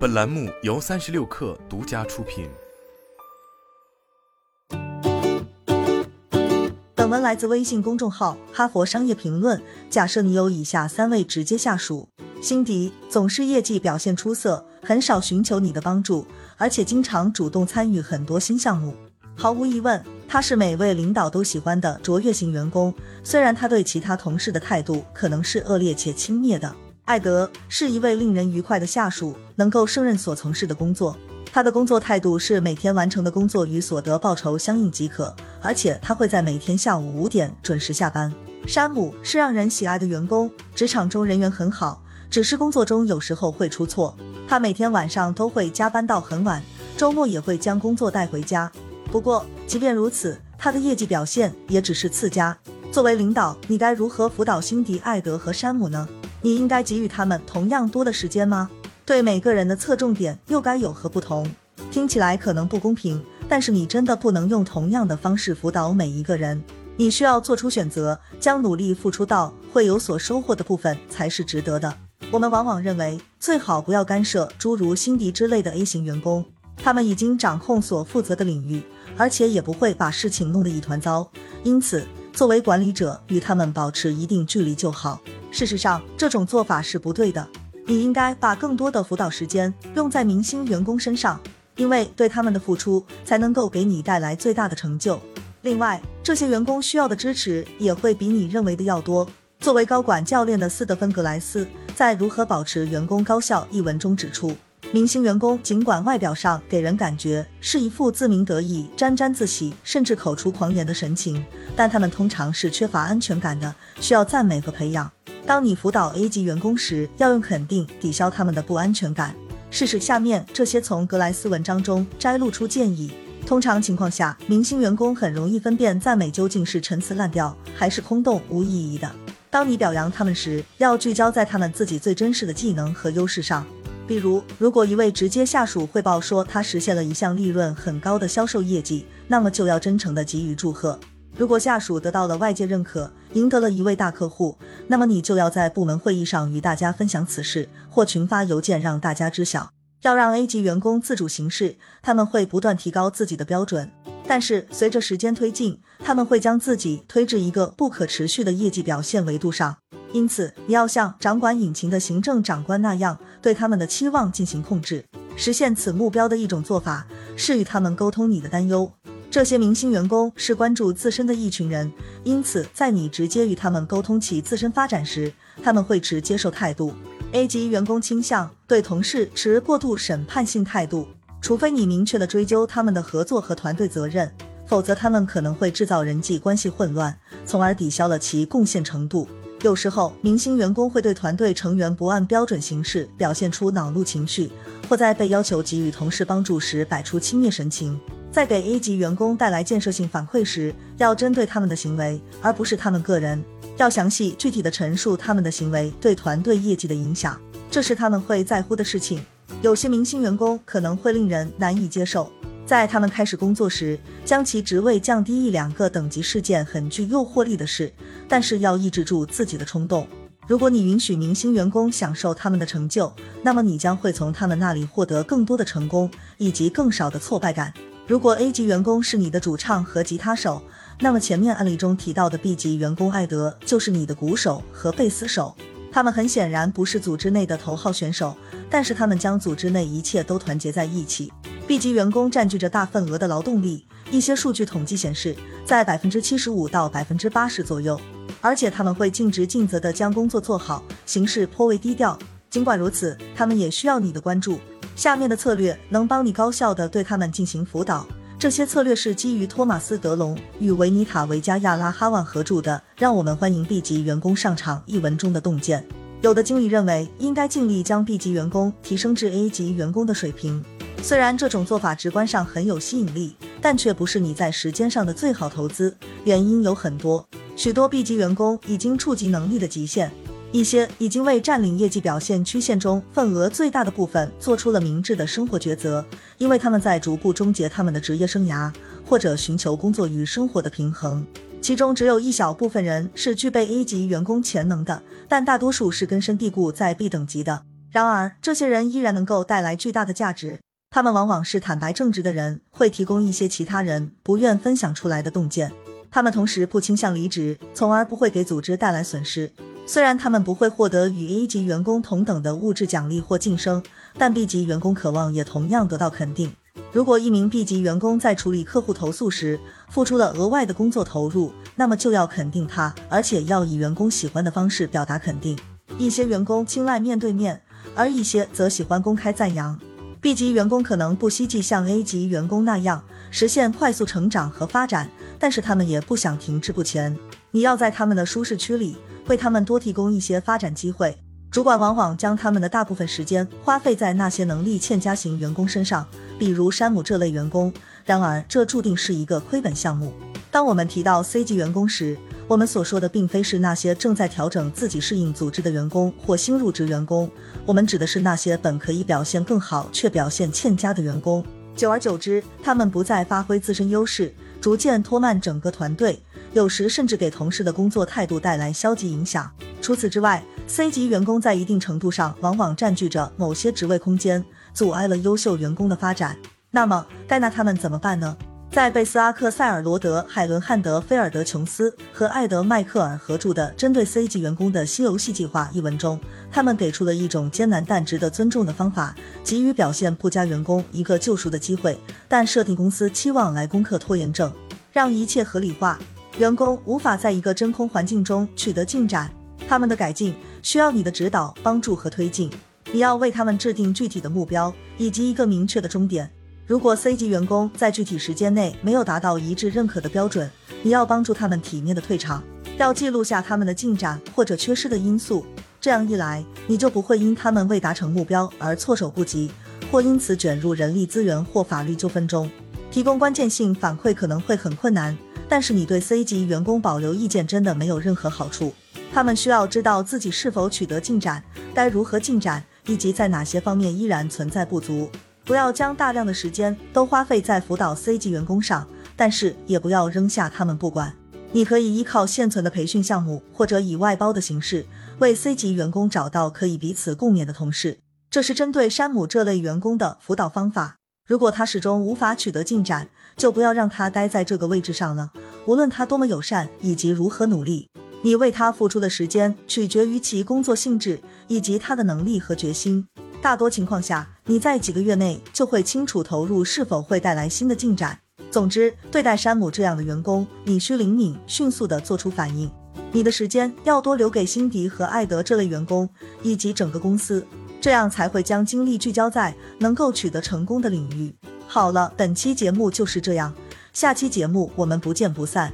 本栏目由三十六氪独家出品。本文来自微信公众号《哈佛商业评论》。假设你有以下三位直接下属：辛迪总是业绩表现出色，很少寻求你的帮助，而且经常主动参与很多新项目。毫无疑问，他是每位领导都喜欢的卓越型员工。虽然他对其他同事的态度可能是恶劣且轻蔑的。艾德是一位令人愉快的下属，能够胜任所从事的工作。他的工作态度是每天完成的工作与所得报酬相应即可，而且他会在每天下午五点准时下班。山姆是让人喜爱的员工，职场中人缘很好，只是工作中有时候会出错。他每天晚上都会加班到很晚，周末也会将工作带回家。不过，即便如此，他的业绩表现也只是次佳。作为领导，你该如何辅导辛迪、艾德和山姆呢？你应该给予他们同样多的时间吗？对每个人的侧重点又该有何不同？听起来可能不公平，但是你真的不能用同样的方式辅导每一个人。你需要做出选择，将努力付出到会有所收获的部分才是值得的。我们往往认为最好不要干涉诸如辛迪之类的 A 型员工，他们已经掌控所负责的领域，而且也不会把事情弄得一团糟。因此，作为管理者，与他们保持一定距离就好。事实上，这种做法是不对的。你应该把更多的辅导时间用在明星员工身上，因为对他们的付出才能够给你带来最大的成就。另外，这些员工需要的支持也会比你认为的要多。作为高管教练的斯德芬格莱斯在《如何保持员工高效》一文中指出，明星员工尽管外表上给人感觉是一副自鸣得意、沾沾自喜，甚至口出狂言的神情，但他们通常是缺乏安全感的，需要赞美和培养。当你辅导 A 级员工时，要用肯定抵消他们的不安全感。试试下面这些从格莱斯文章中摘录出建议。通常情况下，明星员工很容易分辨赞美究竟是陈词滥调，还是空洞无意义的。当你表扬他们时，要聚焦在他们自己最真实的技能和优势上。比如，如果一位直接下属汇报说他实现了一项利润很高的销售业绩，那么就要真诚地给予祝贺。如果下属得到了外界认可，赢得了一位大客户，那么你就要在部门会议上与大家分享此事，或群发邮件让大家知晓。要让 A 级员工自主行事，他们会不断提高自己的标准，但是随着时间推进，他们会将自己推至一个不可持续的业绩表现维度上。因此，你要像掌管引擎的行政长官那样，对他们的期望进行控制。实现此目标的一种做法是与他们沟通你的担忧。这些明星员工是关注自身的一群人，因此在你直接与他们沟通其自身发展时，他们会持接受态度。A 级员工倾向对同事持过度审判性态度，除非你明确的追究他们的合作和团队责任，否则他们可能会制造人际关系混乱，从而抵消了其贡献程度。有时候，明星员工会对团队成员不按标准行事，表现出恼怒情绪，或在被要求给予同事帮助时摆出轻蔑神情。在给 A 级员工带来建设性反馈时，要针对他们的行为，而不是他们个人。要详细具体的陈述他们的行为对团队业绩的影响，这是他们会在乎的事情。有些明星员工可能会令人难以接受，在他们开始工作时，将其职位降低一两个等级是件很具诱惑力的事，但是要抑制住自己的冲动。如果你允许明星员工享受他们的成就，那么你将会从他们那里获得更多的成功以及更少的挫败感。如果 A 级员工是你的主唱和吉他手，那么前面案例中提到的 B 级员工艾德就是你的鼓手和贝斯手。他们很显然不是组织内的头号选手，但是他们将组织内一切都团结在一起。B 级员工占据着大份额的劳动力，一些数据统计显示，在百分之七十五到百分之八十左右，而且他们会尽职尽责地将工作做好，行事颇为低调。尽管如此，他们也需要你的关注。下面的策略能帮你高效地对他们进行辅导。这些策略是基于托马斯·德隆与维尼塔·维加亚拉哈万合著的《让我们欢迎 B 级员工上场》一文中的洞见。有的经理认为应该尽力将 B 级员工提升至 A 级员工的水平。虽然这种做法直观上很有吸引力，但却不是你在时间上的最好投资。原因有很多，许多 B 级员工已经触及能力的极限。一些已经为占领业绩表现曲线中份额最大的部分做出了明智的生活抉择，因为他们在逐步终结他们的职业生涯，或者寻求工作与生活的平衡。其中只有一小部分人是具备 A 级员工潜能的，但大多数是根深蒂固在 B 等级的。然而，这些人依然能够带来巨大的价值。他们往往是坦白正直的人，会提供一些其他人不愿分享出来的洞见。他们同时不倾向离职，从而不会给组织带来损失。虽然他们不会获得与 A 级员工同等的物质奖励或晋升，但 B 级员工渴望也同样得到肯定。如果一名 B 级员工在处理客户投诉时付出了额外的工作投入，那么就要肯定他，而且要以员工喜欢的方式表达肯定。一些员工青睐面对面，而一些则喜欢公开赞扬。B 级员工可能不希冀像 A 级员工那样实现快速成长和发展，但是他们也不想停滞不前。你要在他们的舒适区里为他们多提供一些发展机会。主管往往将他们的大部分时间花费在那些能力欠佳型员工身上，比如山姆这类员工。然而，这注定是一个亏本项目。当我们提到 C 级员工时，我们所说的并非是那些正在调整自己适应组织的员工或新入职员工，我们指的是那些本可以表现更好却表现欠佳的员工。久而久之，他们不再发挥自身优势，逐渐拖慢整个团队，有时甚至给同事的工作态度带来消极影响。除此之外，C 级员工在一定程度上往往占据着某些职位空间，阻碍了优秀员工的发展。那么，该拿他们怎么办呢？在贝斯阿克塞尔罗德海伦汉德菲尔德琼斯和艾德迈克尔合著的《针对 C 级员工的新游戏计划》一文中，他们给出了一种艰难但值得尊重的方法，给予表现不佳员工一个救赎的机会，但设定公司期望来攻克拖延症，让一切合理化。员工无法在一个真空环境中取得进展，他们的改进需要你的指导、帮助和推进。你要为他们制定具体的目标以及一个明确的终点。如果 C 级员工在具体时间内没有达到一致认可的标准，你要帮助他们体面的退场，要记录下他们的进展或者缺失的因素。这样一来，你就不会因他们未达成目标而措手不及，或因此卷入人力资源或法律纠纷中。提供关键性反馈可能会很困难，但是你对 C 级员工保留意见真的没有任何好处。他们需要知道自己是否取得进展，该如何进展，以及在哪些方面依然存在不足。不要将大量的时间都花费在辅导 C 级员工上，但是也不要扔下他们不管。你可以依靠现存的培训项目，或者以外包的形式，为 C 级员工找到可以彼此共勉的同事。这是针对山姆这类员工的辅导方法。如果他始终无法取得进展，就不要让他待在这个位置上了。无论他多么友善以及如何努力，你为他付出的时间取决于其工作性质以及他的能力和决心。大多情况下，你在几个月内就会清楚投入是否会带来新的进展。总之，对待山姆这样的员工，你需灵敏、迅速地做出反应。你的时间要多留给辛迪和艾德这类员工以及整个公司，这样才会将精力聚焦在能够取得成功的领域。好了，本期节目就是这样，下期节目我们不见不散。